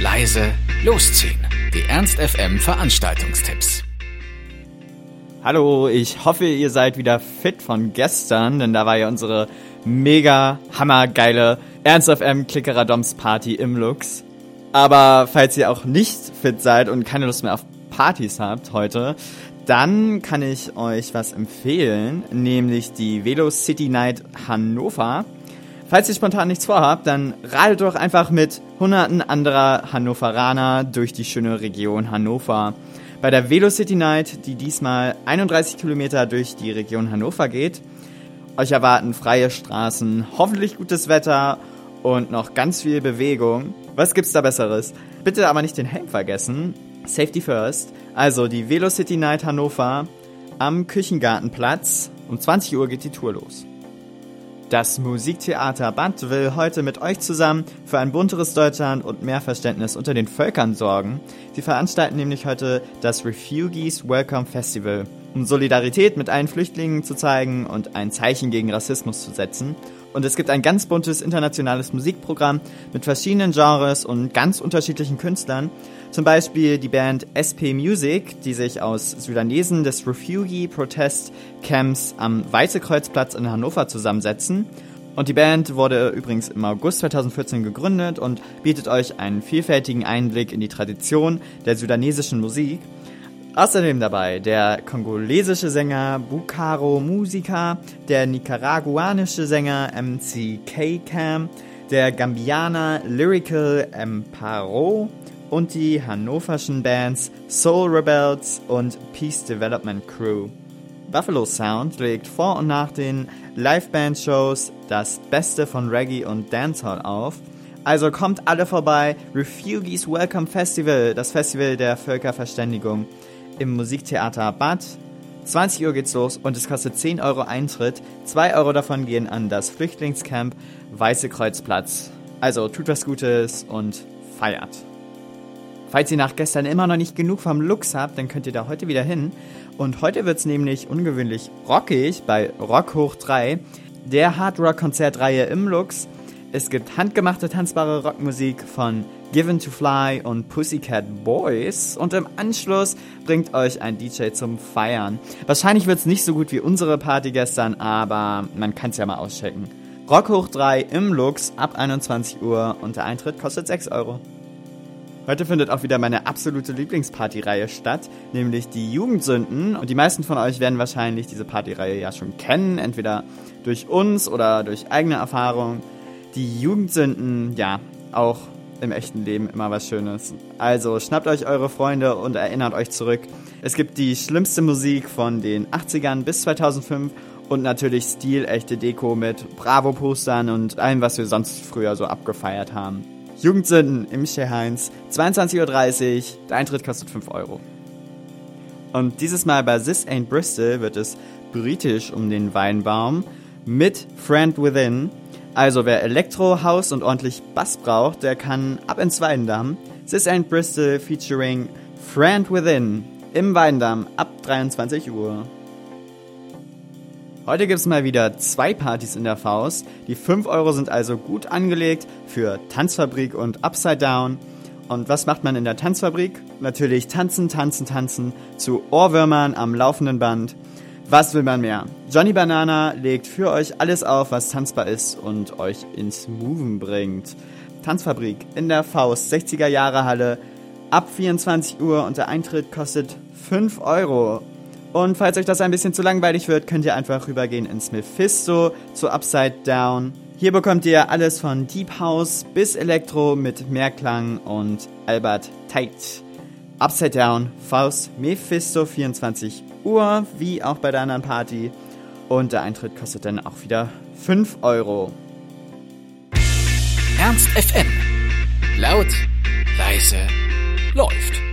leise, losziehen. Die Ernst FM Veranstaltungstipps. Hallo, ich hoffe, ihr seid wieder fit von gestern, denn da war ja unsere mega hammergeile Ernst FM Klickeradoms Party im Lux. Aber falls ihr auch nicht fit seid und keine Lust mehr auf Partys habt heute, dann kann ich euch was empfehlen, nämlich die Velo City Night Hannover. Falls ihr spontan nichts vorhabt, dann radet doch einfach mit hunderten anderer Hannoveraner durch die schöne Region Hannover. Bei der Velo City Night, die diesmal 31 Kilometer durch die Region Hannover geht, euch erwarten freie Straßen, hoffentlich gutes Wetter und noch ganz viel Bewegung. Was gibt's da Besseres? Bitte aber nicht den Helm vergessen. Safety first. Also die Velo City Night Hannover am Küchengartenplatz. Um 20 Uhr geht die Tour los. Das Musiktheater Band will heute mit euch zusammen für ein bunteres Deutschland und mehr Verständnis unter den Völkern sorgen. Sie veranstalten nämlich heute das Refugees Welcome Festival, um Solidarität mit allen Flüchtlingen zu zeigen und ein Zeichen gegen Rassismus zu setzen. Und es gibt ein ganz buntes internationales Musikprogramm mit verschiedenen Genres und ganz unterschiedlichen Künstlern. Zum Beispiel die Band SP Music, die sich aus Sudanesen des Refugee Protest Camps am Weißekreuzplatz in Hannover zusammensetzen. Und die Band wurde übrigens im August 2014 gegründet und bietet euch einen vielfältigen Einblick in die Tradition der sudanesischen Musik. Außerdem dabei der kongolesische Sänger Bukaro Musica, der nicaraguanische Sänger MC K-Cam, der Gambianer Lyrical Emparo und die hannoverschen Bands Soul Rebels und Peace Development Crew. Buffalo Sound legt vor und nach den Live-Band-Shows das Beste von Reggae und Dancehall auf. Also kommt alle vorbei, Refugees Welcome Festival, das Festival der Völkerverständigung im Musiktheater Bad. 20 Uhr geht's los und es kostet 10 Euro Eintritt. 2 Euro davon gehen an das Flüchtlingscamp Weiße Kreuzplatz. Also tut was Gutes und feiert. Falls ihr nach gestern immer noch nicht genug vom Lux habt, dann könnt ihr da heute wieder hin. Und heute wird's nämlich ungewöhnlich rockig bei Rock hoch 3, der Hard-Rock-Konzertreihe im Lux. Es gibt handgemachte tanzbare Rockmusik von Given to Fly und Pussycat Boys und im Anschluss bringt euch ein DJ zum Feiern. Wahrscheinlich wird's nicht so gut wie unsere Party gestern, aber man kann's ja mal auschecken. Rock hoch 3 im Lux ab 21 Uhr und der Eintritt kostet 6 Euro. Heute findet auch wieder meine absolute Lieblingspartyreihe statt, nämlich die Jugendsünden. Und die meisten von euch werden wahrscheinlich diese Partyreihe ja schon kennen, entweder durch uns oder durch eigene Erfahrung. Die Jugendsünden, ja, auch im echten Leben immer was Schönes. Also schnappt euch eure Freunde und erinnert euch zurück. Es gibt die schlimmste Musik von den 80ern bis 2005 und natürlich stilechte Deko mit Bravo-Postern und allem, was wir sonst früher so abgefeiert haben. Jugendsünden im Heinz, 22.30 Uhr, der Eintritt kostet 5 Euro. Und dieses Mal bei This Ain't Bristol wird es britisch um den Weinbaum mit Friend Within. Also wer Elektro, House und ordentlich Bass braucht, der kann ab ins Weindamm. This Ain't Bristol featuring Friend Within im Weindamm ab 23 Uhr. Heute gibt es mal wieder zwei Partys in der Faust. Die 5 Euro sind also gut angelegt für Tanzfabrik und Upside Down. Und was macht man in der Tanzfabrik? Natürlich tanzen, tanzen, tanzen zu Ohrwürmern am laufenden Band. Was will man mehr? Johnny Banana legt für euch alles auf, was tanzbar ist und euch ins Moven bringt. Tanzfabrik in der Faust, 60er Jahre Halle, ab 24 Uhr und der Eintritt kostet 5 Euro. Und falls euch das ein bisschen zu langweilig wird, könnt ihr einfach rübergehen ins Mephisto zu Upside Down. Hier bekommt ihr alles von Deep House bis Elektro mit Mehrklang und Albert Tight. Upside Down, Faust, Mephisto 24 Uhr, wie auch bei der anderen Party. Und der Eintritt kostet dann auch wieder 5 Euro. Ernst FM. Laut, leise, läuft.